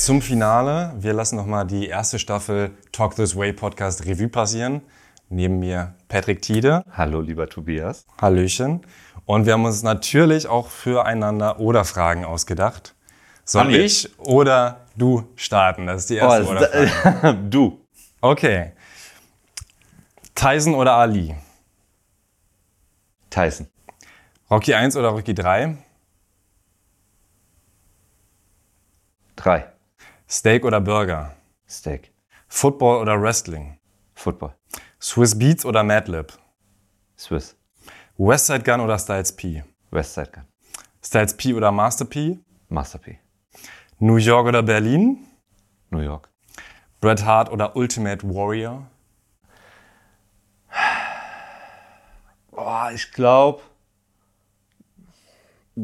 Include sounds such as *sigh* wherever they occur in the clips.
Zum Finale. Wir lassen nochmal die erste Staffel Talk This Way Podcast Revue passieren. Neben mir Patrick Tiede. Hallo, lieber Tobias. Hallöchen. Und wir haben uns natürlich auch füreinander oder Fragen ausgedacht. Soll wir? ich oder du starten? Das ist die erste Oh, oder Frage. *laughs* du. Okay. Tyson oder Ali? Tyson. Rocky 1 oder Rocky 3? Drei. Steak oder Burger? Steak. Football oder Wrestling? Football. Swiss Beats oder Madlib? Swiss. Westside Gun oder Styles P? Westside Gun. Styles P oder Master P? Master P. New York oder Berlin? New York. Bret Hart oder Ultimate Warrior? Boah, ich glaube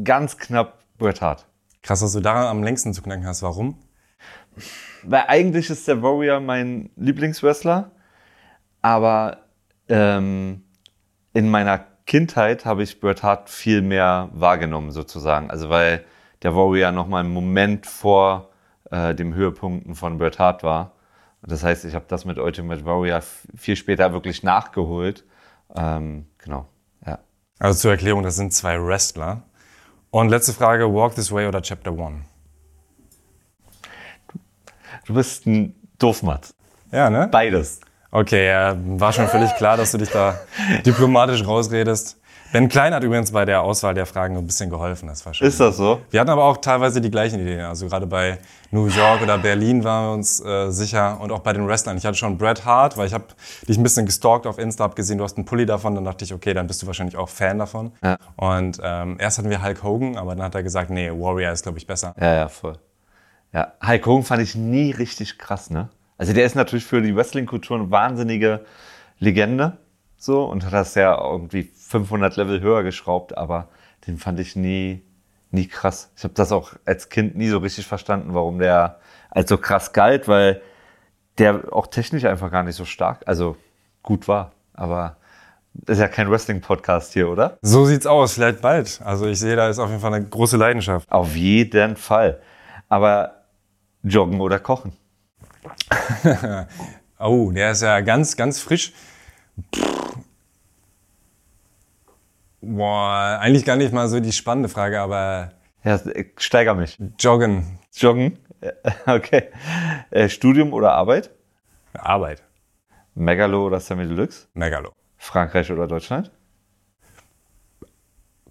ganz knapp Bret Hart. Krass, dass du daran am längsten zu knacken hast. Warum? Weil eigentlich ist der Warrior mein Lieblingswrestler, aber ähm, in meiner Kindheit habe ich Bret Hart viel mehr wahrgenommen sozusagen. Also weil der Warrior noch mal einen Moment vor äh, dem Höhepunkten von Bret Hart war. Das heißt, ich habe das mit Ultimate Warrior viel später wirklich nachgeholt. Ähm, genau, ja. Also zur Erklärung, das sind zwei Wrestler. Und letzte Frage, Walk This Way oder Chapter One? Du bist ein Doofmatz. Ja, ne? Beides. Okay, ja, war schon völlig klar, dass du dich da *laughs* diplomatisch rausredest. Ben Klein hat übrigens bei der Auswahl der Fragen ein bisschen geholfen. Das war schon. Ist das so? Wir hatten aber auch teilweise die gleichen Ideen. Also gerade bei New York oder Berlin waren wir uns äh, sicher und auch bei den Wrestlern. Ich hatte schon Bret Hart, weil ich habe dich ein bisschen gestalkt auf Insta, hab gesehen, du hast einen Pulli davon. Dann dachte ich, okay, dann bist du wahrscheinlich auch Fan davon. Ja. Und ähm, erst hatten wir Hulk Hogan, aber dann hat er gesagt, nee, Warrior ist glaube ich besser. Ja, ja, voll. Ja, Hulk Hogan fand ich nie richtig krass, ne? Also der ist natürlich für die Wrestling-Kultur eine wahnsinnige Legende, so, und hat das ja irgendwie 500 Level höher geschraubt, aber den fand ich nie, nie krass. Ich habe das auch als Kind nie so richtig verstanden, warum der als so krass galt, weil der auch technisch einfach gar nicht so stark, also gut war, aber das ist ja kein Wrestling-Podcast hier, oder? So sieht's aus, vielleicht bald. Also ich sehe, da ist auf jeden Fall eine große Leidenschaft. Auf jeden Fall. Aber joggen oder kochen? *laughs* Oh, der ist ja ganz, ganz frisch. Pff. Boah, eigentlich gar nicht mal so die spannende Frage, aber Ja, ich steiger mich. Joggen, Joggen? *laughs* Okay. Äh, Studium oder Arbeit? Arbeit, Megalo oder Semi Deluxe? Megalo. Frankreich oder Deutschland?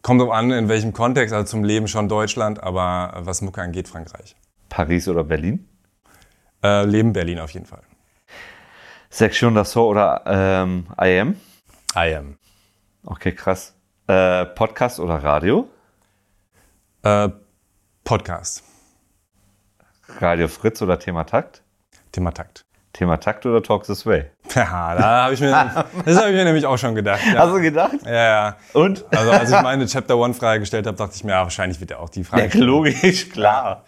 Kommt drauf an, in welchem Kontext, also zum Leben schon Deutschland, aber was Mucke angeht, Frankreich. Paris oder Berlin? Äh, Leben Berlin auf jeden Fall. Section d'Assaut oder ähm, IM? I am. Okay, krass. Äh, Podcast oder Radio? Äh, Podcast. Radio Fritz oder Thema Takt? Thema Takt. Thema Takt oder Talk This Way? *laughs* Ja, da habe ich mir, das habe ich mir nämlich auch schon gedacht. Ja. Hast du gedacht? ja, ja. Und? Also als ich meine Chapter One Frage gestellt habe, dachte ich mir, ja, wahrscheinlich wird er auch die Frage. Ja, logisch, klar.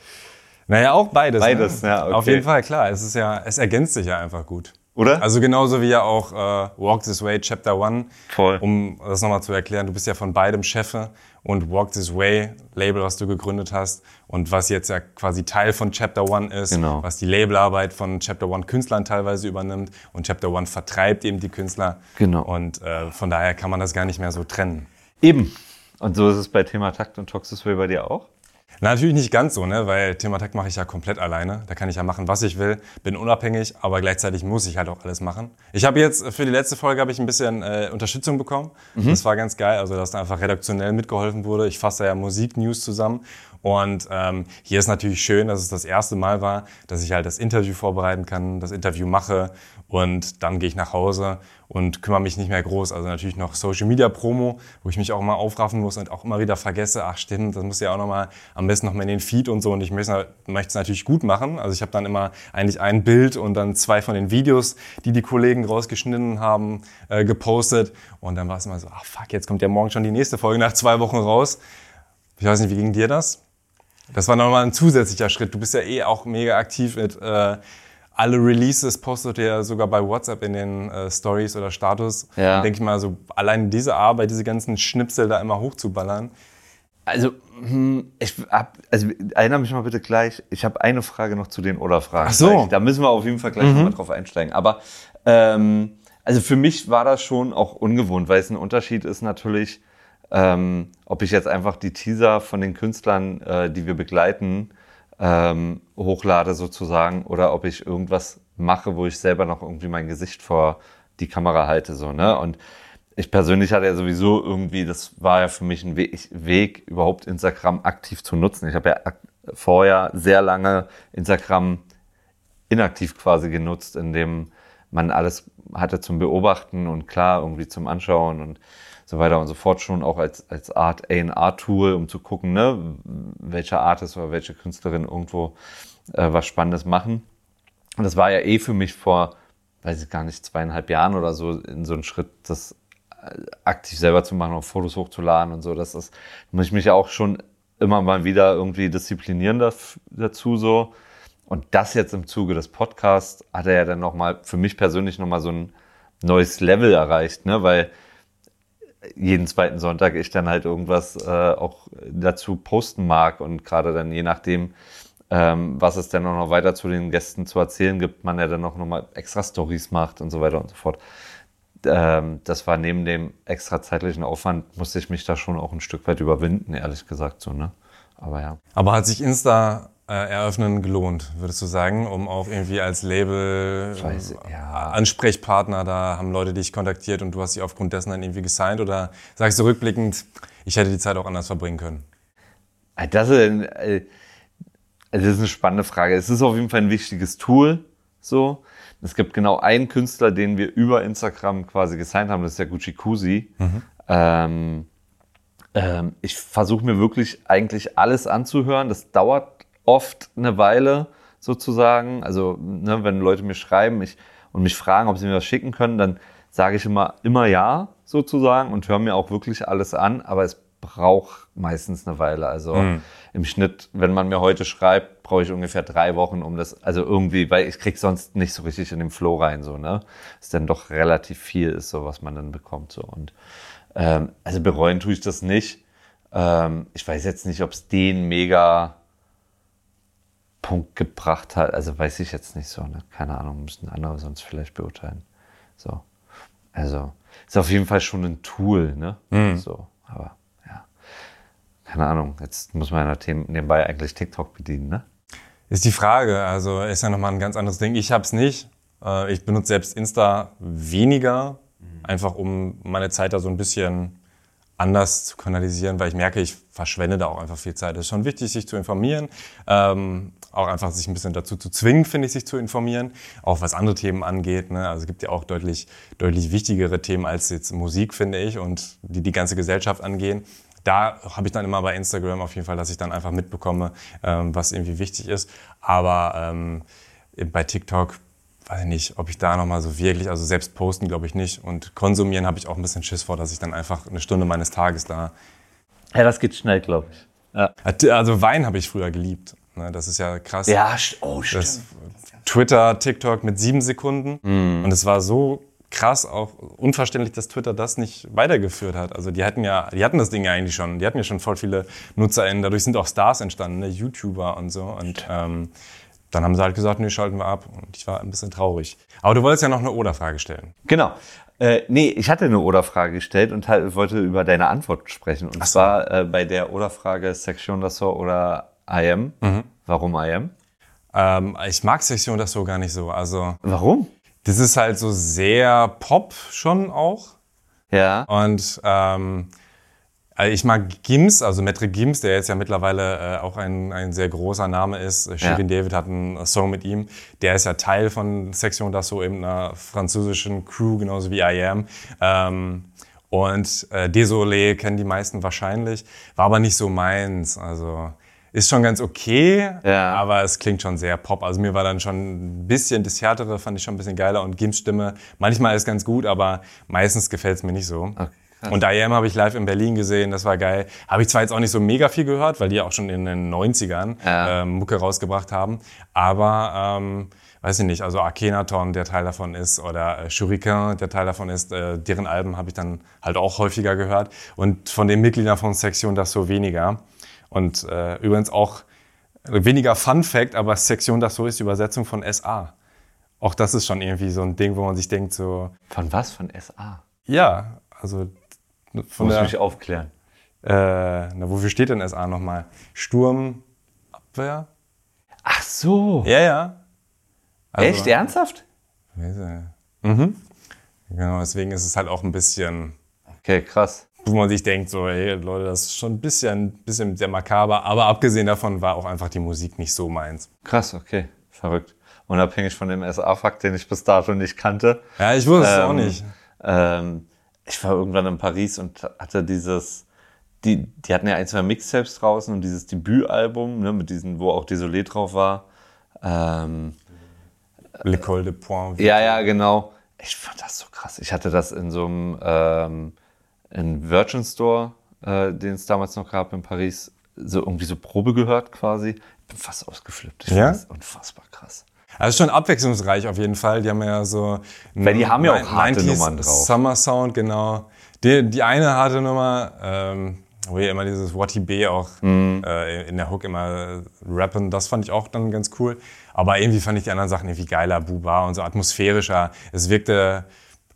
Naja, auch beides. Beides, ne? ja, okay. Auf jeden Fall, klar. Es ist ja, es ergänzt sich ja einfach gut. Oder? Also genauso wie ja auch äh, Walk This Way Chapter One. Voll. Um das nochmal zu erklären, du bist ja von beidem Chefe und Walk This Way, Label, was du gegründet hast und was jetzt ja quasi Teil von Chapter One ist, Genau. was die Labelarbeit von Chapter One Künstlern teilweise übernimmt und Chapter One vertreibt eben die Künstler. Genau. Und äh, von daher kann man das gar nicht mehr so trennen. Eben. Und so ist es bei Thema Takt und This Way bei dir auch? Na, natürlich nicht ganz so, ne? weil Thema Takt mache ich ja komplett alleine. Da kann ich ja machen, was ich will, bin unabhängig, aber gleichzeitig muss ich halt auch alles machen. Ich habe jetzt für die letzte Folge habe ich ein bisschen äh, Unterstützung bekommen. Das war ganz geil, also dass da einfach redaktionell mitgeholfen wurde. Ich fasse ja Musiknews zusammen und ähm, hier ist natürlich schön, dass es das erste Mal war, dass ich halt das Interview vorbereiten kann, das Interview mache und dann gehe ich nach Hause und kümmere mich nicht mehr groß. Also natürlich noch Social Media Promo, wo ich mich auch mal aufraffen muss und auch immer wieder vergesse, ach stimmt, das muss ja auch noch mal am besten noch mal in den Feed und so und ich möchte möchte es natürlich gut machen. Also ich habe dann immer eigentlich ein Bild und dann zwei von den Videos, die die Kollegen rausgeschnitten haben, äh, gepostet und dann war es immer so, ach fuck, jetzt kommt ja morgen schon die nächste Folge nach zwei Wochen raus. Ich weiß nicht, wie ging dir das? Das war nochmal ein zusätzlicher Schritt. Du bist ja eh auch mega aktiv mit äh, alle Releases postet ihr ja sogar bei WhatsApp in den äh, Stories oder Status. Ja. Denke ich mal, so allein diese Arbeit, diese ganzen Schnipsel da immer hochzuballern. Also, hm, ich hab, also erinnere mich mal bitte gleich. Ich habe eine Frage noch zu den Oder-Fragen. Ach so. Gleich. Da müssen wir auf jeden Fall gleich nochmal drauf einsteigen. Aber ähm, also für mich war das schon auch ungewohnt, weil es ein Unterschied ist natürlich, ähm, ob ich jetzt einfach die Teaser von den Künstlern, äh, die wir begleiten, ähm, hochlade sozusagen, oder ob ich irgendwas mache, wo ich selber noch irgendwie mein Gesicht vor die Kamera halte, so, ne? Und ich persönlich hatte ja sowieso irgendwie, das war ja für mich ein Weg, überhaupt Instagram aktiv zu nutzen. Ich habe ja vorher sehr lange Instagram inaktiv quasi genutzt, indem man alles hatte zum Beobachten und klar irgendwie zum Anschauen und so weiter und so fort schon auch als, als Art A&R-Tool, um zu gucken, ne, welcher Artist oder welche Künstlerin irgendwo äh, was Spannendes machen. Und das war ja eh für mich vor, weiß ich gar nicht, zweieinhalb Jahren oder so in so einen Schritt, das äh, aktiv selber zu machen und Fotos hochzuladen und so. Das ist, muss ich mich auch schon immer mal wieder irgendwie disziplinieren dazu so. Und das jetzt im Zuge des Podcasts hat er ja dann nochmal für mich persönlich nochmal so ein neues Level erreicht, ne? Weil jeden zweiten Sonntag ich dann halt irgendwas äh, auch dazu posten mag und gerade dann je nachdem, ähm, was es dann auch noch weiter zu den Gästen zu erzählen gibt, man ja dann auch nochmal extra Stories macht und so weiter und so fort. Ähm, das war neben dem extra zeitlichen Aufwand, musste ich mich da schon auch ein Stück weit überwinden, ehrlich gesagt so, ne? Aber ja. Aber hat sich Insta eröffnen gelohnt, würdest du sagen, um auch irgendwie als Label Weiß- äh, ja. Ansprechpartner, da haben Leute dich kontaktiert und du hast sie aufgrund dessen dann irgendwie gesigned oder sagst du rückblickend, ich hätte die Zeit auch anders verbringen können? Ah, Das ist, ein, äh, das ist eine spannende Frage. Es ist auf jeden Fall ein wichtiges Tool. So. Es gibt genau einen Künstler, den wir über Instagram quasi gesigned haben, das ist der Gucci Kusi. Ähm, ähm, ich versuche mir wirklich eigentlich alles anzuhören. Das dauert oft eine Weile sozusagen. Also, ne, wenn Leute mir schreiben ich, und mich fragen, ob sie mir was schicken können, dann sage ich immer, immer ja sozusagen und höre mir auch wirklich alles an. Aber es braucht meistens eine Weile. Also im Schnitt, wenn man mir heute schreibt, brauche ich ungefähr drei Wochen, um das, also irgendwie, weil ich krieg sonst nicht so richtig in den Flow rein, so, ne? Ist dann doch relativ viel ist, so was man dann bekommt, so. Und ähm, also bereuen tue ich das nicht. Ähm, ich weiß jetzt nicht, ob es den mega Punkt gebracht hat. Also weiß ich jetzt nicht so. Ne? Keine Ahnung, müssen andere sonst vielleicht beurteilen. So. Also ist auf jeden Fall schon ein Tool, ne? So, aber ja. Keine Ahnung. Jetzt muss man ja nebenbei eigentlich TikTok bedienen, ne? Ist die Frage, also ist ja nochmal ein ganz anderes Ding. Ich hab's nicht. Äh, Ich benutze selbst Insta weniger, einfach um meine Zeit da so ein bisschen anders zu kanalisieren, weil ich merke, ich verschwende da auch einfach viel Zeit. Es ist schon wichtig, sich zu informieren, ähm, auch einfach sich ein bisschen dazu zu zwingen, finde ich, sich zu informieren, auch was andere Themen angeht. Ne? Also es gibt ja auch deutlich, deutlich wichtigere Themen als jetzt Musik, finde ich, und die die ganze Gesellschaft angehen da habe ich dann immer bei Instagram auf jeden Fall, dass ich dann einfach mitbekomme, ähm, was irgendwie wichtig ist. Aber ähm, bei TikTok weiß ich nicht, ob ich da nochmal so wirklich, also selbst posten glaube ich nicht. Und konsumieren habe ich auch ein bisschen Schiss vor, dass ich dann einfach eine Stunde meines Tages da. Ja, das geht schnell, glaube ich. Ja. Also Wein habe ich früher geliebt. Ne, das ist ja krass. Ja, oh, Das Twitter, TikTok mit sieben Sekunden. Und es war so krass, auch unverständlich, dass Twitter das nicht weitergeführt hat. Also die hatten ja, die hatten das Ding ja eigentlich schon. Die hatten ja schon voll viele NutzerInnen. Dadurch sind auch Stars entstanden, ne? YouTuber und so. Und ähm, dann haben sie halt gesagt, nee, schalten wir ab. Und ich war ein bisschen traurig. Aber du wolltest ja noch eine Oder-Frage stellen. Genau. Äh, nee, ich hatte eine Oder-Frage gestellt und halt wollte über deine Antwort sprechen. Und so. zwar äh, bei der Oder-Frage Section d'Assaut oder IM. Warum IM? Ähm, ich mag Sektion das so gar nicht so. Also Warum? das ist halt so sehr Pop schon auch. Ja. Und ähm, also ich mag Gims, also Metric Gims, der jetzt ja mittlerweile äh, auch ein, ein sehr großer Name ist. Shirin David hat einen Song mit ihm. Der ist ja Teil von Section d'Assaut, eben einer französischen Crew, genauso wie I Am. Ähm, und äh, Désolé kennen die meisten wahrscheinlich, war aber nicht so meins. Also ist schon ganz okay, Ja. aber es klingt schon sehr Pop. Also mir war dann schon ein bisschen das Härtere, fand ich schon ein bisschen geiler. Und Gims Stimme, manchmal ist ganz gut, aber meistens gefällt es mir nicht so. Und IAM habe ich live in Berlin gesehen, das war geil. Habe ich zwar jetzt auch nicht so mega viel gehört, weil die auch schon in den 90ern Ja. ähm, Mucke rausgebracht haben, aber ähm, weiß ich nicht, also Akhenaton, der Teil davon ist, oder äh, Shuriken, der Teil davon ist, äh, deren Alben habe ich dann halt auch häufiger gehört. Und von den Mitgliedern von Section das so weniger. Und äh, übrigens auch weniger Fun Fact, aber Section das so ist die Übersetzung von SA. Auch das ist schon irgendwie so ein Ding, wo man sich denkt, so. Von was? Von SA? Ja, also von Muss der, mich aufklären. Äh, na, wofür steht denn SA nochmal? Sturmabwehr? Ach so. Ja, ja. Also, Echt? Ernsthaft? Mhm. Genau, deswegen ist es halt auch ein bisschen. Okay, krass. Wo man sich denkt, so, hey Leute, das ist schon ein bisschen, bisschen sehr makaber. Aber abgesehen davon war auch einfach die Musik nicht so meins. Krass, okay. Verrückt. Unabhängig von dem SA-Fakt, den ich bis dato nicht kannte. Ja, ich wusste ähm, es auch nicht. Ähm, ich war irgendwann in Paris und hatte dieses, die, die hatten ja ein, zwei Mixtapes draußen und dieses Debütalbum, ne, mit diesen, wo auch Desolé drauf war. Ähm, L'École de Point. Ja, ja, genau. Ich fand das so krass. Ich hatte das in so einem ähm, in Virgin Store, äh, den es damals noch gab in Paris, so irgendwie so Probe gehört quasi. Ich bin fast ausgeflippt. Ich ja? finde das unfassbar krass. Also schon abwechslungsreich auf jeden Fall. Die haben ja so. Weil die haben ja auch harte Nummern drauf. Summer Sound, genau. Die, die eine harte Nummer, ähm, wo ja immer dieses Watty B auch mhm. äh, in der Hook immer rappen, das fand ich auch dann ganz cool. Aber irgendwie fand ich die anderen Sachen irgendwie geiler, Buba und so atmosphärischer. Es wirkte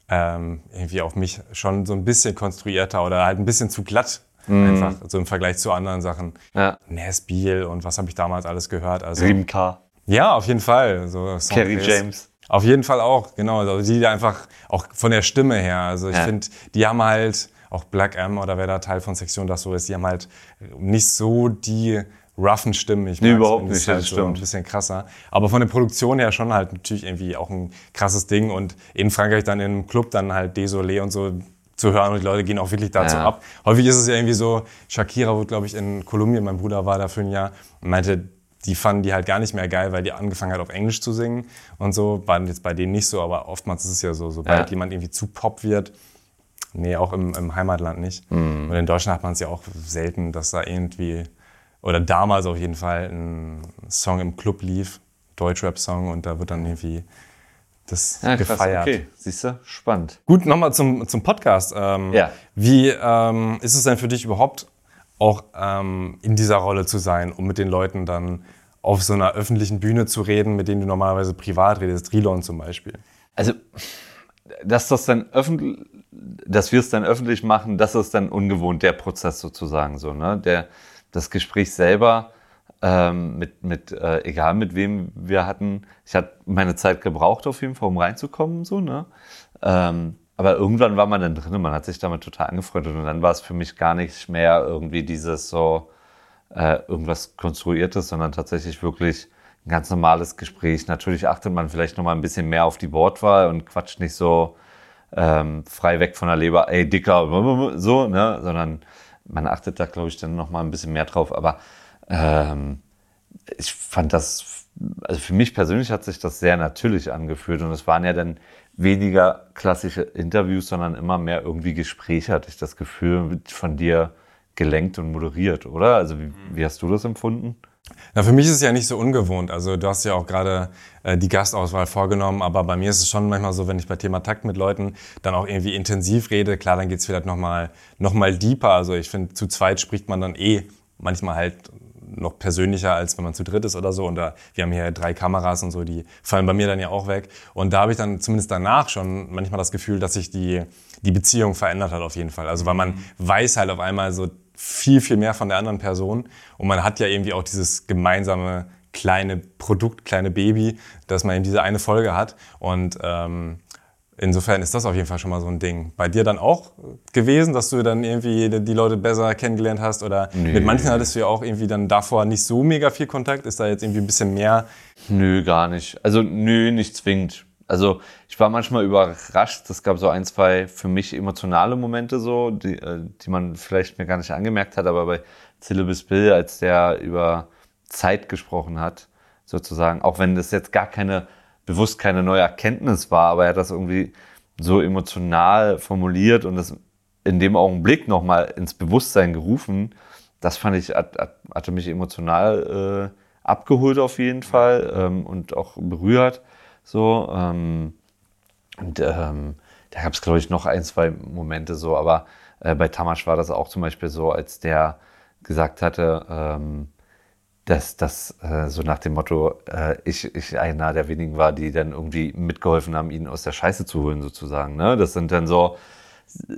ähm, irgendwie auf mich schon so ein bisschen konstruierter oder halt ein bisschen zu glatt. Mhm. Einfach so im Vergleich zu anderen Sachen. Ja. Nesbiel und was habe ich damals alles gehört. Also, Rimka. Ja, auf jeden Fall. So Kerry James. Auf jeden Fall auch, genau. Also die einfach auch von der Stimme her. Also ich ja. finde, die haben halt auch Black M oder wer da Teil von Sektion das so ist, die haben halt nicht so die roughen Stimmen. Ich nee, überhaupt nicht, halt das so stimmt. Ein bisschen krasser. Aber von der Produktion her schon halt natürlich irgendwie auch ein krasses Ding. Und in Frankreich dann im Club dann halt Désolé und so zu hören und die Leute gehen auch wirklich dazu ja. ab. Häufig ist es ja irgendwie so, Shakira wurde, glaube ich, in Kolumbien, mein Bruder war da für ein Jahr und meinte, die fanden die halt gar nicht mehr geil, weil die angefangen hat, auf Englisch zu singen und so. War jetzt bei denen nicht so, aber oftmals ist es ja so, sobald ja. jemand irgendwie zu Pop wird, nee, auch im, im Heimatland nicht. Mhm. Und in Deutschland hat man es ja auch selten, dass da irgendwie, oder damals auf jeden Fall, ein Song im Club lief, Deutschrap-Song, und da wird dann irgendwie das ja, gefeiert. Okay, siehst du, spannend. Gut, nochmal zum, zum Podcast. Ähm, ja. Wie ähm, ist es denn für dich überhaupt auch ähm, in dieser Rolle zu sein, um mit den Leuten dann auf so einer öffentlichen Bühne zu reden, mit denen du normalerweise privat redest, Trilon zum Beispiel? Also, dass das dann öffentlich, dass wir es dann öffentlich machen, das ist dann ungewohnt, der Prozess sozusagen so, ne? Der, das Gespräch selber, ähm, mit, mit äh, egal mit wem wir hatten, ich hatte meine Zeit gebraucht auf jeden Fall, um reinzukommen, so, ne? Ähm, aber irgendwann war man dann drin, man hat sich damit total angefreundet und dann war es für mich gar nicht mehr irgendwie dieses so äh, irgendwas Konstruiertes, sondern tatsächlich wirklich ein ganz normales Gespräch. Natürlich achtet man vielleicht noch mal ein bisschen mehr auf die Wortwahl und quatscht nicht so ähm, frei weg von der Leber, ey Dicker, *laughs* so, ne, sondern man achtet da, glaube ich, dann noch mal ein bisschen mehr drauf. Aber ähm, ich fand das, also für mich persönlich hat sich das sehr natürlich angefühlt und es waren ja dann weniger klassische Interviews, sondern immer mehr irgendwie Gespräche, hatte ich das Gefühl, von dir gelenkt und moderiert, oder? Also wie, wie hast du das empfunden? Na, für mich ist es ja nicht so ungewohnt. Also du hast ja auch gerade äh, die Gastauswahl vorgenommen, aber bei mir ist es schon manchmal so, wenn ich bei Thema Takt mit Leuten dann auch irgendwie intensiv rede, klar, dann geht's vielleicht nochmal noch mal deeper. Also ich finde, zu zweit spricht man dann eh manchmal halt noch persönlicher, als wenn man zu dritt ist oder so. Und da, wir haben hier drei Kameras und so, die fallen bei mir dann ja auch weg. Und da habe ich dann zumindest danach schon manchmal das Gefühl, dass sich die, die Beziehung verändert hat auf jeden Fall. Also weil man mhm. weiß halt auf einmal so viel, viel mehr von der anderen Person. Und man hat ja irgendwie auch dieses gemeinsame kleine Produkt, kleine Baby, dass man eben diese eine Folge hat. Und ähm, Insofern ist das auf jeden Fall schon mal so ein Ding. Bei dir dann auch gewesen, dass du dann irgendwie die Leute besser kennengelernt hast? Oder Nö. mit manchen hattest du ja auch irgendwie dann davor nicht so mega viel Kontakt. Ist da jetzt irgendwie ein bisschen mehr? Nö, gar nicht. Also nö, nicht zwingend. Also ich war manchmal überrascht. Es gab so ein, zwei für mich emotionale Momente so, die, äh, die man vielleicht mir gar nicht angemerkt hat. Aber bei Syllabus Bill, als der über Zeit gesprochen hat, sozusagen, auch wenn das jetzt gar keine bewusst keine neue Erkenntnis war, aber er hat das irgendwie so emotional formuliert und das in dem Augenblick nochmal ins Bewusstsein gerufen. Das fand ich, hat, hatte mich emotional äh, abgeholt auf jeden Fall ähm, und auch berührt. So, ähm, und ähm, da gab es, glaube ich, noch ein, zwei Momente so, aber äh, bei Tamasch war das auch zum Beispiel so, als der gesagt hatte, ähm, dass das äh, so nach dem Motto, äh, ich, ich einer der wenigen war, die dann irgendwie mitgeholfen haben, ihn aus der Scheiße zu holen, sozusagen. Ne? Das sind dann so äh,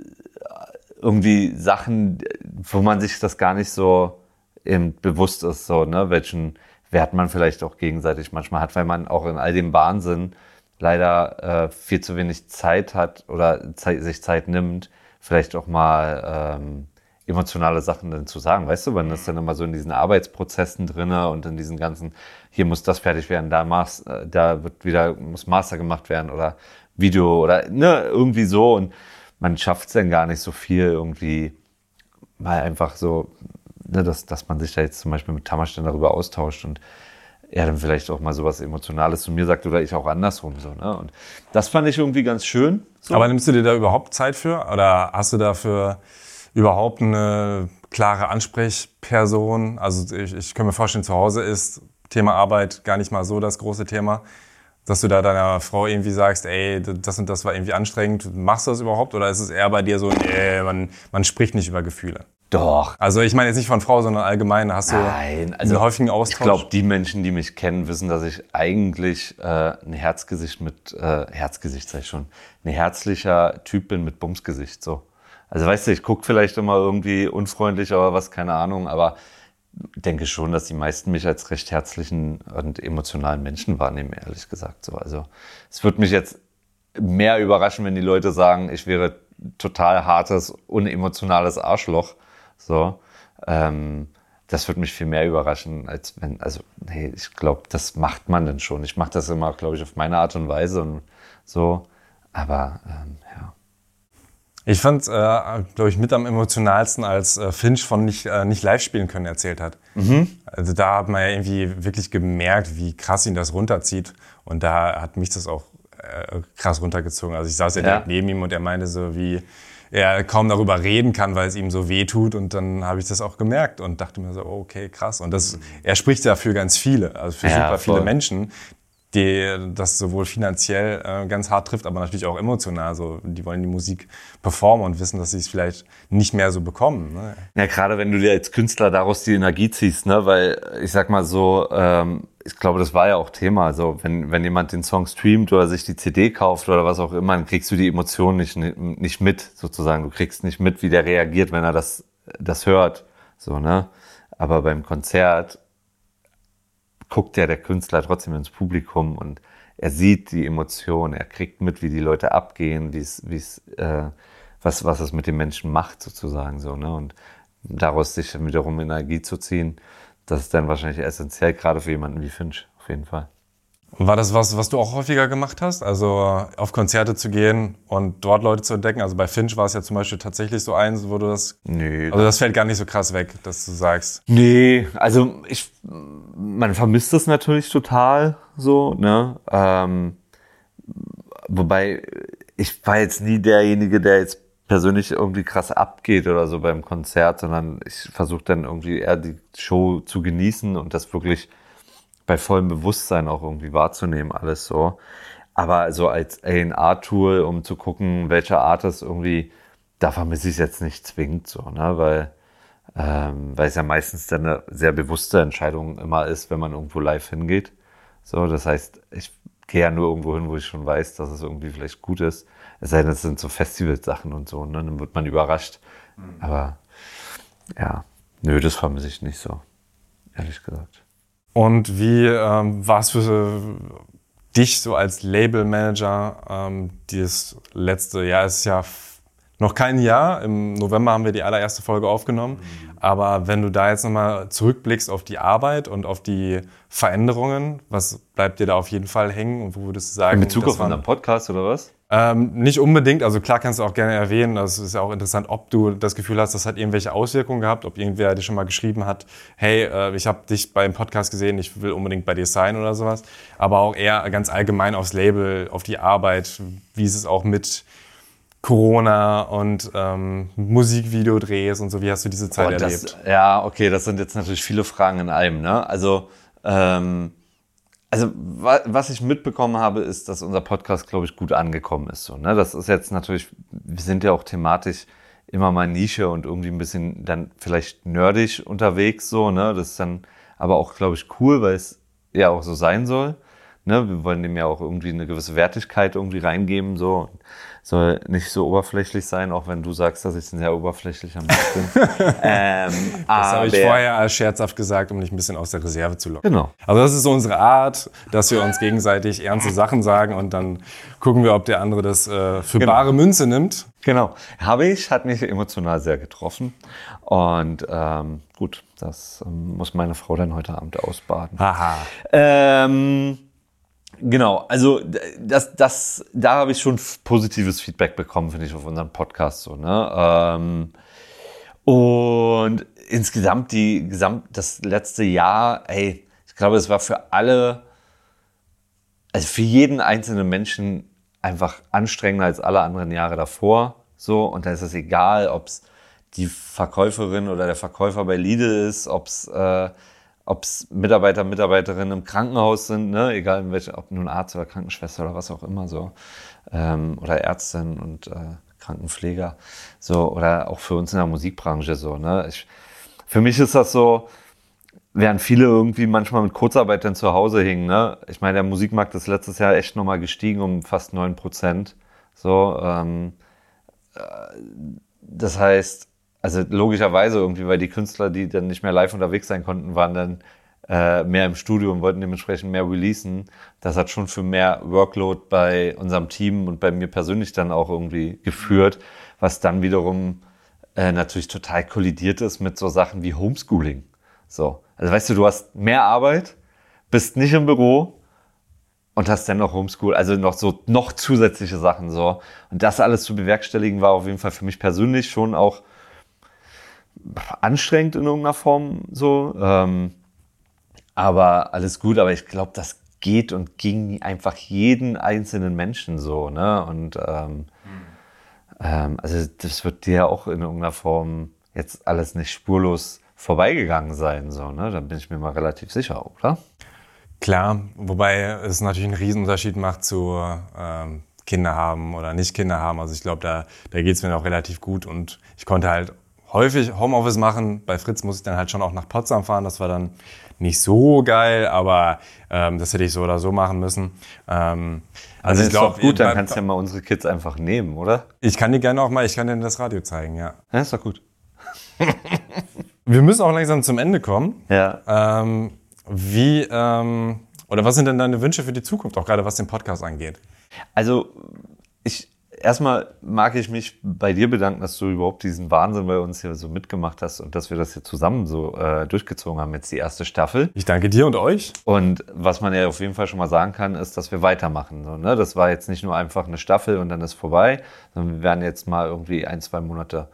irgendwie Sachen, wo man sich das gar nicht so eben bewusst ist, so, ne, welchen Wert man vielleicht auch gegenseitig manchmal hat, weil man auch in all dem Wahnsinn leider äh, viel zu wenig Zeit hat oder Zeit, sich Zeit nimmt, vielleicht auch mal ähm, emotionale Sachen dann zu sagen. Weißt du, man ist dann immer so in diesen Arbeitsprozessen drinne und in diesen ganzen, hier muss das fertig werden, da, Mas, äh, da wird wieder, muss Master gemacht werden oder Video oder ne, irgendwie so und man schafft es dann gar nicht so viel irgendwie mal einfach so, ne, dass, dass man sich da jetzt zum Beispiel mit Tamasch dann darüber austauscht und er dann vielleicht auch mal so was Emotionales zu mir sagt oder ich auch andersrum so. Ne? Und das fand ich irgendwie ganz schön. So. Aber nimmst du dir da überhaupt Zeit für? Oder hast du dafür überhaupt eine klare Ansprechperson? Also ich, ich kann mir vorstellen, zu Hause ist Thema Arbeit gar nicht mal so das große Thema. Dass du da deiner Frau irgendwie sagst, ey, das und das war irgendwie anstrengend. Machst du das überhaupt? Oder ist es eher bei dir so, nee, man, man spricht nicht über Gefühle? Doch. Also ich meine jetzt nicht von Frau, sondern allgemein. Hast du Nein, also einen häufigen Austausch? Ich glaube, die Menschen, die mich kennen, wissen, dass ich eigentlich äh, ein Herzgesicht mit äh, Herzgesicht sag ich schon, ein herzlicher Typ bin mit Bumsgesicht so. Also weißt du, ich gucke vielleicht immer irgendwie unfreundlich oder was, keine Ahnung, aber denke schon, dass die meisten mich als recht herzlichen und emotionalen Menschen wahrnehmen, ehrlich gesagt. So, also es würde mich jetzt mehr überraschen, wenn die Leute sagen, ich wäre total hartes, unemotionales Arschloch. So, ähm, das würde mich viel mehr überraschen, als wenn, also, nee, ich glaube, das macht man dann schon. Ich mache das immer, glaube ich, auf meine Art und Weise und so. Aber ähm, ja. Ich fand, äh, glaube ich, mit am emotionalsten, als äh, Finch von nicht, äh, nicht live spielen können erzählt hat. Mhm. Also da hat man ja irgendwie wirklich gemerkt, wie krass ihn das runterzieht. Und da hat mich das auch äh, krass runtergezogen. Also ich saß ja, ja. direkt neben ihm und er meinte so, wie er kaum darüber reden kann, weil es ihm so weh tut. Und dann habe ich das auch gemerkt und dachte mir so, okay, krass. Und das, er spricht ja für ganz viele, also für ja, super voll. viele Menschen, die das sowohl finanziell äh, ganz hart trifft, aber natürlich auch emotional. So, die wollen die Musik performen und wissen, dass sie es vielleicht nicht mehr so bekommen. Ne? Ja, gerade wenn du dir als Künstler daraus die Energie ziehst, ne? weil ich sag mal so, ähm, ich glaube, das war ja auch Thema. Also wenn, wenn jemand den Song streamt oder sich die CD kauft oder was auch immer, dann kriegst du die Emotionen nicht, nicht mit, sozusagen. Du kriegst nicht mit, wie der reagiert, wenn er das, das hört. So, ne? Aber beim Konzert guckt ja der Künstler trotzdem ins Publikum und er sieht die Emotionen, er kriegt mit, wie die Leute abgehen, wie es, wie es, äh, was, was es mit den Menschen macht, sozusagen so, ne? Und daraus sich wiederum Energie zu ziehen, das ist dann wahrscheinlich essentiell, gerade für jemanden wie Finch, auf jeden Fall. War das was, was du auch häufiger gemacht hast? Also auf Konzerte zu gehen und dort Leute zu entdecken? Also bei Finch war es ja zum Beispiel tatsächlich so eins, wo du das. Nee. Also das fällt gar nicht so krass weg, dass du sagst. Nee, also ich, man vermisst das natürlich total so, ne? Ähm, wobei ich war jetzt nie derjenige, der jetzt persönlich irgendwie krass abgeht oder so beim Konzert, sondern ich versuche dann irgendwie eher die Show zu genießen und das wirklich bei vollem Bewusstsein auch irgendwie wahrzunehmen, alles so. Aber so als A&R-Tool, um zu gucken, welche Art es irgendwie, da vermisse ich es jetzt nicht zwingend so, ne, weil, ähm, weil es ja meistens dann eine sehr bewusste Entscheidung immer ist, wenn man irgendwo live hingeht. So, das heißt, ich gehe ja nur irgendwo hin, wo ich schon weiß, dass es irgendwie vielleicht gut ist. Es sei denn, es sind so Festivalsachen und so, ne? dann wird man überrascht. Mhm. Aber ja, nö, das vermisse ich nicht so, ehrlich gesagt. Und wie ähm, war es für dich so als Labelmanager? Ähm, dieses letzte Jahr ist ja noch kein Jahr. Im November haben wir die allererste Folge aufgenommen. Mhm. Aber wenn du da jetzt nochmal zurückblickst auf die Arbeit und auf die Veränderungen, was bleibt dir da auf jeden Fall hängen und wo würdest du sagen? In Bezug auf unseren Podcast oder was? Ähm, nicht unbedingt, also klar kannst du auch gerne erwähnen, das ist ja auch interessant, ob du das Gefühl hast, das hat irgendwelche Auswirkungen gehabt, ob irgendwer dir schon mal geschrieben hat, hey, äh, ich habe dich beim Podcast gesehen, ich will unbedingt bei dir sein oder sowas, aber auch eher ganz allgemein aufs Label, auf die Arbeit, wie ist es auch mit Corona und ähm, Musikvideodrehs und so, wie hast du diese Zeit oh, das, erlebt? Ja, okay, das sind jetzt natürlich viele Fragen in einem, ne? Also Ähm, also wa was ich mitbekommen habe, ist, dass unser Podcast, glaube ich, gut angekommen ist. So, ne? Das ist jetzt natürlich, wir sind ja auch thematisch immer mal Nische und irgendwie ein bisschen dann vielleicht nerdig unterwegs. So, ne? Das ist dann aber auch, glaube ich, cool, weil es ja auch so sein soll. Ne? Wir wollen dem ja auch irgendwie eine gewisse Wertigkeit irgendwie reingeben. So soll nicht so oberflächlich sein, auch wenn du sagst, dass ich ein sehr oberflächlicher Mensch bin. *laughs* ähm, das habe ich vorher scherzhaft gesagt, um dich ein bisschen aus der Reserve zu locken. Genau. Also das ist so unsere Art, dass wir uns gegenseitig ernste Sachen sagen und dann gucken wir, ob der andere das äh, für genau. bare Münze nimmt. Genau. Habe ich, hat mich emotional sehr getroffen. Und ähm, gut, das ähm, muss meine Frau dann heute Abend ausbaden. Haha. Ähm, Genau, also das, das, da habe ich schon positives Feedback bekommen, finde ich, auf unserem Podcast so. Ne? Ähm, und insgesamt die gesamt das letzte Jahr, ey, ich glaube, es war für alle, also für jeden einzelnen Menschen einfach anstrengender als alle anderen Jahre davor. So und da ist es egal, ob es die Verkäuferin oder der Verkäufer bei Lidl ist, ob es äh, ob es Mitarbeiter, Mitarbeiterinnen im Krankenhaus sind, ne? egal in welcher, ob nun Arzt oder Krankenschwester oder was auch immer so, ähm, oder Ärztin und äh, Krankenpfleger, so, oder auch für uns in der Musikbranche so, ne? Ich, für mich ist das so, während viele irgendwie manchmal mit Kurzarbeit dann zu Hause hingen, ne? Ich meine, der Musikmarkt ist letztes Jahr echt nochmal gestiegen um fast neun Prozent, so, ähm, äh, das heißt, also logischerweise irgendwie, weil die Künstler, die dann nicht mehr live unterwegs sein konnten, waren dann äh, mehr im Studio und wollten dementsprechend mehr releasen. Das hat schon für mehr Workload bei unserem Team und bei mir persönlich dann auch irgendwie geführt, was dann wiederum äh, natürlich total kollidiert ist mit so Sachen wie Homeschooling. So. Also weißt du, du hast mehr Arbeit, bist nicht im Büro und hast dann noch Homeschool, also noch so noch zusätzliche Sachen so. Und das alles zu bewerkstelligen war auf jeden Fall für mich persönlich schon auch anstrengend in irgendeiner Form so. Ähm, aber alles gut, aber ich glaube, das geht und ging einfach jeden einzelnen Menschen so, ne? Und ähm, ähm, also das wird dir auch in irgendeiner Form jetzt alles nicht spurlos vorbeigegangen sein, so, ne? Da bin ich mir mal relativ sicher, oder? Klar, wobei es natürlich einen Riesenunterschied macht zu ähm, Kinder haben oder nicht Kinder haben. Also ich glaube, da, da geht es mir auch relativ gut und ich konnte halt häufig Homeoffice machen. Bei Fritz muss ich dann halt schon auch nach Potsdam fahren. Das war dann nicht so geil, aber ähm, das hätte ich so oder so machen müssen. Ähm, also, also ich glaube, gut, dann kannst du ja mal unsere Kids einfach nehmen, oder? Ich kann die gerne auch mal, ich kann dir das Radio zeigen, ja. Ja, ist doch gut. *laughs* Wir müssen auch langsam zum Ende kommen. Ja. Ähm, wie ähm, oder was sind denn deine Wünsche für die Zukunft, auch gerade was den Podcast angeht? Also ich erstmal mag ich mich bei dir bedanken, dass du überhaupt diesen Wahnsinn bei uns hier so mitgemacht hast und dass wir das hier zusammen so äh, durchgezogen haben, jetzt die erste Staffel. Ich danke dir und euch. Und was man ja auf jeden Fall schon mal sagen kann, ist, dass wir weitermachen. So, ne? Das war jetzt nicht nur einfach eine Staffel und dann ist vorbei, sondern wir werden jetzt mal irgendwie ein, zwei Monate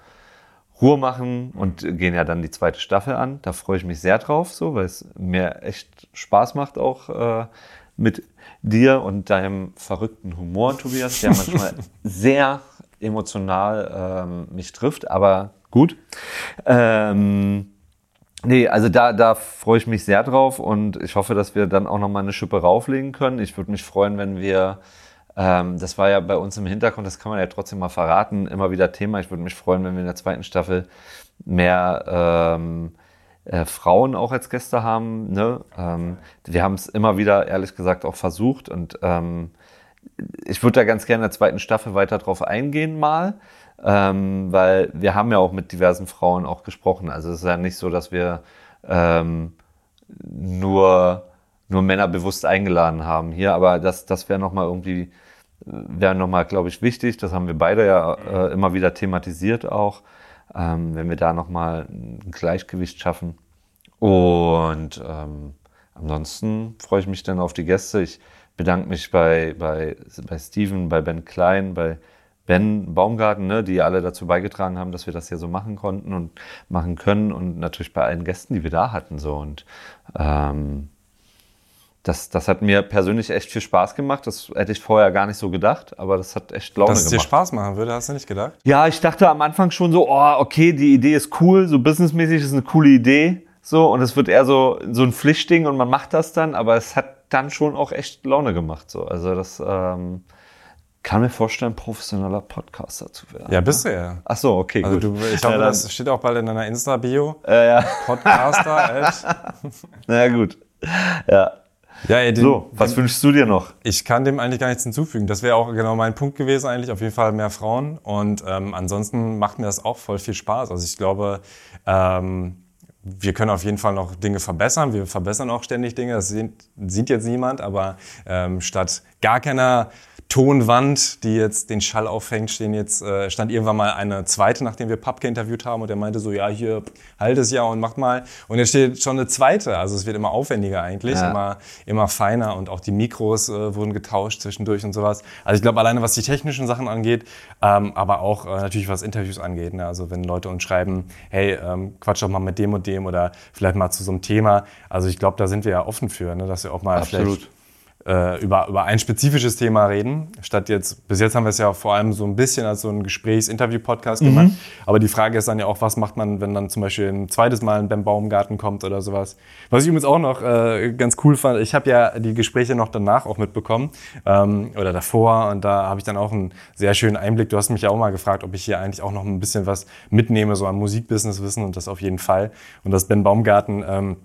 Ruhe machen und gehen ja dann die zweite Staffel an. Da freue ich mich sehr drauf, so, weil es mir echt Spaß macht, auch äh, mit dir und deinem verrückten Humor, Tobias, der manchmal *laughs* sehr emotional ähm, mich trifft, aber gut. Ähm, nee, also da, da freue ich mich sehr drauf und ich hoffe, dass wir dann auch nochmal eine Schippe rauflegen können. Ich würde mich freuen, wenn wir, ähm, das war ja bei uns im Hintergrund, das kann man ja trotzdem mal verraten, immer wieder Thema. Ich würde mich freuen, wenn wir in der zweiten Staffel mehr ähm, äh, Frauen auch als Gäste haben. Ne? Ähm, wir haben es immer wieder, ehrlich gesagt, auch versucht und ähm, ich würde da ganz gerne in der zweiten Staffel weiter drauf eingehen mal, ähm, weil wir haben ja auch mit diversen Frauen auch gesprochen. Also es ist ja nicht so, dass wir ähm, nur, nur Männer bewusst eingeladen haben hier, aber das, das wäre nochmal irgendwie, wäre nochmal, glaube ich, wichtig. Das haben wir beide ja äh, immer wieder thematisiert auch ähm, wenn wir da nochmal ein Gleichgewicht schaffen. Und ähm, ansonsten freue ich mich dann auf die Gäste. Ich bedanke mich bei, bei, bei Steven, bei Ben Klein, bei Ben Baumgarten, ne, die alle dazu beigetragen haben, dass wir das hier so machen konnten und machen können und natürlich bei allen Gästen, die wir da hatten. So. Und ähm, das, das hat mir persönlich echt viel Spaß gemacht. Das hätte ich vorher gar nicht so gedacht, aber das hat echt Laune Dass gemacht. Dass es dir Spaß machen würde, hast du nicht gedacht? Ja, ich dachte am Anfang schon so, oh, okay, die Idee ist cool, so businessmäßig ist eine coole Idee. So, und es wird eher so, so ein Pflichtding und man macht das dann, aber es hat dann schon auch echt Laune gemacht. So. Also das ähm, kann mir vorstellen, professioneller Podcaster zu werden. Ja, bist du ja. Ach so, okay, Also gut. du, ich hoffe, Ja, das steht auch bald in deiner Insta-Bio. Äh, ja, Podcaster, echt. *laughs* na ja, gut. Ja. Ja, ey, den, So, was wünschst du dir noch? Ich kann dem eigentlich gar nichts hinzufügen. Das wäre auch genau mein Punkt gewesen eigentlich. Auf jeden Fall mehr Frauen. Und ähm, ansonsten macht mir das auch voll viel Spaß. Also ich glaube, ähm, wir können auf jeden Fall noch Dinge verbessern. Wir verbessern auch ständig Dinge. Das sieht, sieht jetzt niemand. Aber ähm, statt gar keiner Tonwand, die jetzt den Schall auffängt, stehen jetzt, äh, stand irgendwann mal eine zweite, nachdem wir Papke interviewt haben. Und der meinte so, ja, hier, halt es ja und mach mal. Und jetzt steht schon eine zweite. Also es wird immer aufwendiger eigentlich, Ja. immer, immer feiner. Und auch die Mikros äh, wurden getauscht zwischendurch und sowas. Also ich glaube, alleine was die technischen Sachen angeht, ähm, aber auch äh, natürlich was Interviews angeht. Ne? Also wenn Leute uns schreiben, hey, ähm, quatsch doch mal mit dem und dem oder vielleicht mal zu so einem Thema. Also ich glaube, da sind wir ja offen für, ne? dass wir auch mal Absolut. vielleicht äh, über, über ein spezifisches Thema reden. Statt jetzt, bis jetzt haben wir es ja vor allem so ein bisschen als so ein Gesprächs-Interview-Podcast gemacht. Aber die Frage ist dann ja auch, was macht man, wenn dann zum Beispiel ein zweites Mal ein Ben Baumgarten kommt oder sowas. Was ich übrigens auch noch äh, ganz cool fand, ich habe ja die Gespräche noch danach auch mitbekommen ähm, oder davor und da habe ich dann auch einen sehr schönen Einblick. Du hast mich ja auch mal gefragt, ob ich hier eigentlich auch noch ein bisschen was mitnehme, so am Musikbusiness-Wissen und das auf jeden Fall. Und dass Ben Baumgarten ähm,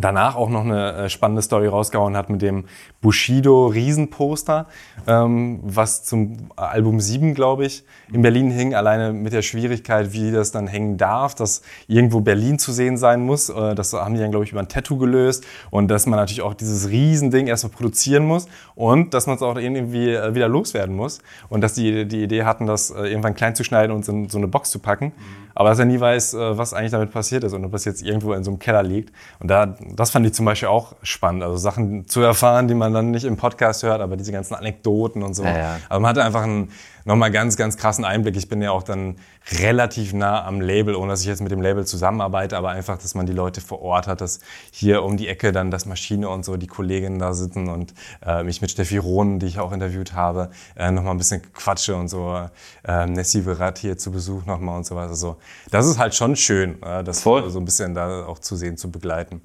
danach auch noch eine äh, spannende Story rausgehauen hat mit dem Bushido Riesenposter, ähm, was zum Album 7, glaube ich, in Berlin hing. Alleine mit der Schwierigkeit, wie das dann hängen darf, dass irgendwo Berlin zu sehen sein muss. Äh, das haben die dann, glaube ich, über ein Tattoo gelöst. Und dass man natürlich auch dieses Riesending erstmal produzieren muss und dass man es auch irgendwie äh, wieder loswerden muss. Und dass die die Idee hatten, das irgendwann klein zu schneiden und in so eine Box zu packen. Aber dass er nie weiß, äh, was eigentlich damit passiert ist und ob das jetzt irgendwo in so einem Keller liegt. Und da, das fand ich zum Beispiel auch spannend. Also Sachen zu erfahren, die man dann nicht im Podcast hört, aber diese ganzen Anekdoten und so. Ja, ja. Also man hatte einfach einen nochmal ganz, ganz krassen Einblick. Ich bin ja auch dann relativ nah am Label, ohne dass ich jetzt mit dem Label zusammenarbeite, aber einfach, dass man die Leute vor Ort hat, dass hier um die Ecke dann das Maschine und so, die Kolleginnen da sitzen und äh, mich mit Steffi Rohn, die ich auch interviewt habe, äh, nochmal ein bisschen quatsche und so. Äh, Nessie Virat hier zu Besuch nochmal und so weiter. Also, das ist halt schon schön, äh, das Voll. so ein bisschen da auch zu sehen, zu begleiten.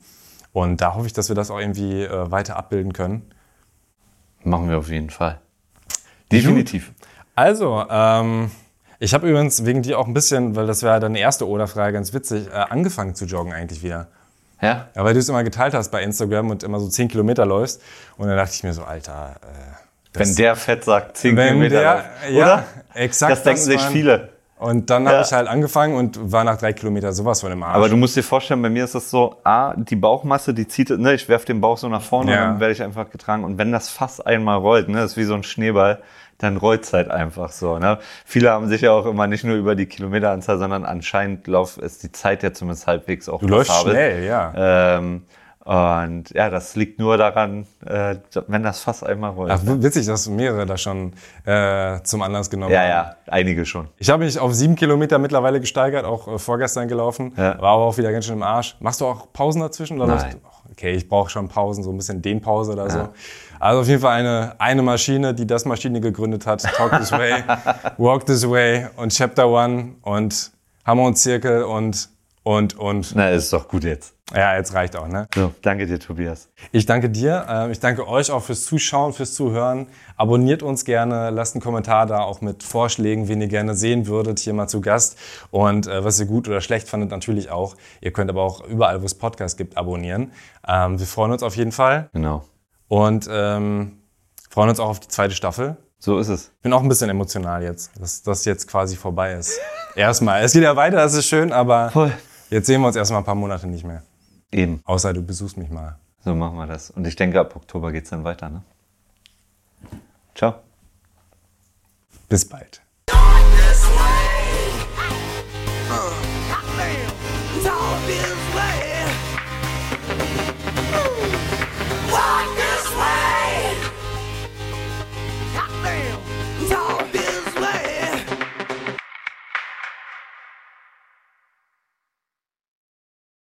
Und da hoffe ich, dass wir das auch irgendwie äh, weiter abbilden können. Machen wir auf jeden Fall. Definitiv. Also, ähm, ich habe übrigens wegen dir auch ein bisschen, weil das war ja deine erste Oder-Frage, ganz witzig, äh, angefangen zu joggen eigentlich wieder. Ja? Ja, weil du es immer geteilt hast bei Instagram und immer so 10 Kilometer läufst. Und dann dachte ich mir so, Alter, äh, das, Wenn der fett sagt, 10 wenn Kilometer. der, läuft, ja, oder? exakt. Das denken sich viele. Und dann Ja. habe ich halt angefangen und war nach drei Kilometern sowas von im Arsch. Aber du musst dir vorstellen, bei mir ist das so, A, die Bauchmasse, die zieht, ne, ich werf den Bauch so nach vorne Ja. und dann werde ich einfach getragen. Und wenn das Fass einmal rollt, ne, das ist wie so ein Schneeball, dann rollt's halt einfach so. Ne? Viele haben sich ja auch immer nicht nur über die Kilometeranzahl, sondern anscheinend lauf, ist die Zeit ja zumindest halbwegs auch du läufst schnell, ja. Ähm, und ja, das liegt nur daran, äh, wenn das Fass einmal rollt. Ach, witzig, dass mehrere da schon äh, zum Anlass genommen ja, haben. ja, einige schon. Ich habe mich auf sieben Kilometer mittlerweile gesteigert, auch äh, vorgestern gelaufen. Ja. War aber auch wieder ganz schön im Arsch. Machst du auch Pausen dazwischen? Oder Nein. du- Okay, ich brauche schon Pausen, so ein bisschen Dehnpause oder so. Also auf jeden Fall eine, eine Maschine, die das Maschine gegründet hat. Talk this way, *laughs* walk this way und Chapter One und Hammer und Zirkel und, und, und. Na, ist doch gut jetzt. Ja, jetzt reicht auch, ne? So, danke dir, Tobias. Ich danke dir. ähm, Ich danke euch auch fürs Zuschauen, fürs Zuhören. Abonniert uns gerne, lasst einen Kommentar da, auch mit Vorschlägen, wen ihr gerne sehen würdet, hier mal zu Gast. Und äh, was ihr gut oder schlecht fandet, natürlich auch. Ihr könnt aber auch überall, wo es Podcasts gibt, abonnieren. Ähm, wir freuen uns auf jeden Fall Genau. Und ähm, freuen uns auch auf die zweite Staffel. So ist es. Bin auch ein bisschen emotional jetzt, dass das jetzt quasi vorbei ist. Erstmal. Es geht ja weiter, das ist schön, aber Voll. jetzt sehen wir uns erstmal ein paar Monate nicht mehr. Eben. Außer du besuchst mich mal. So machen wir das. Und ich denke, ab Oktober geht's dann weiter, ne? Ciao. Bis bald.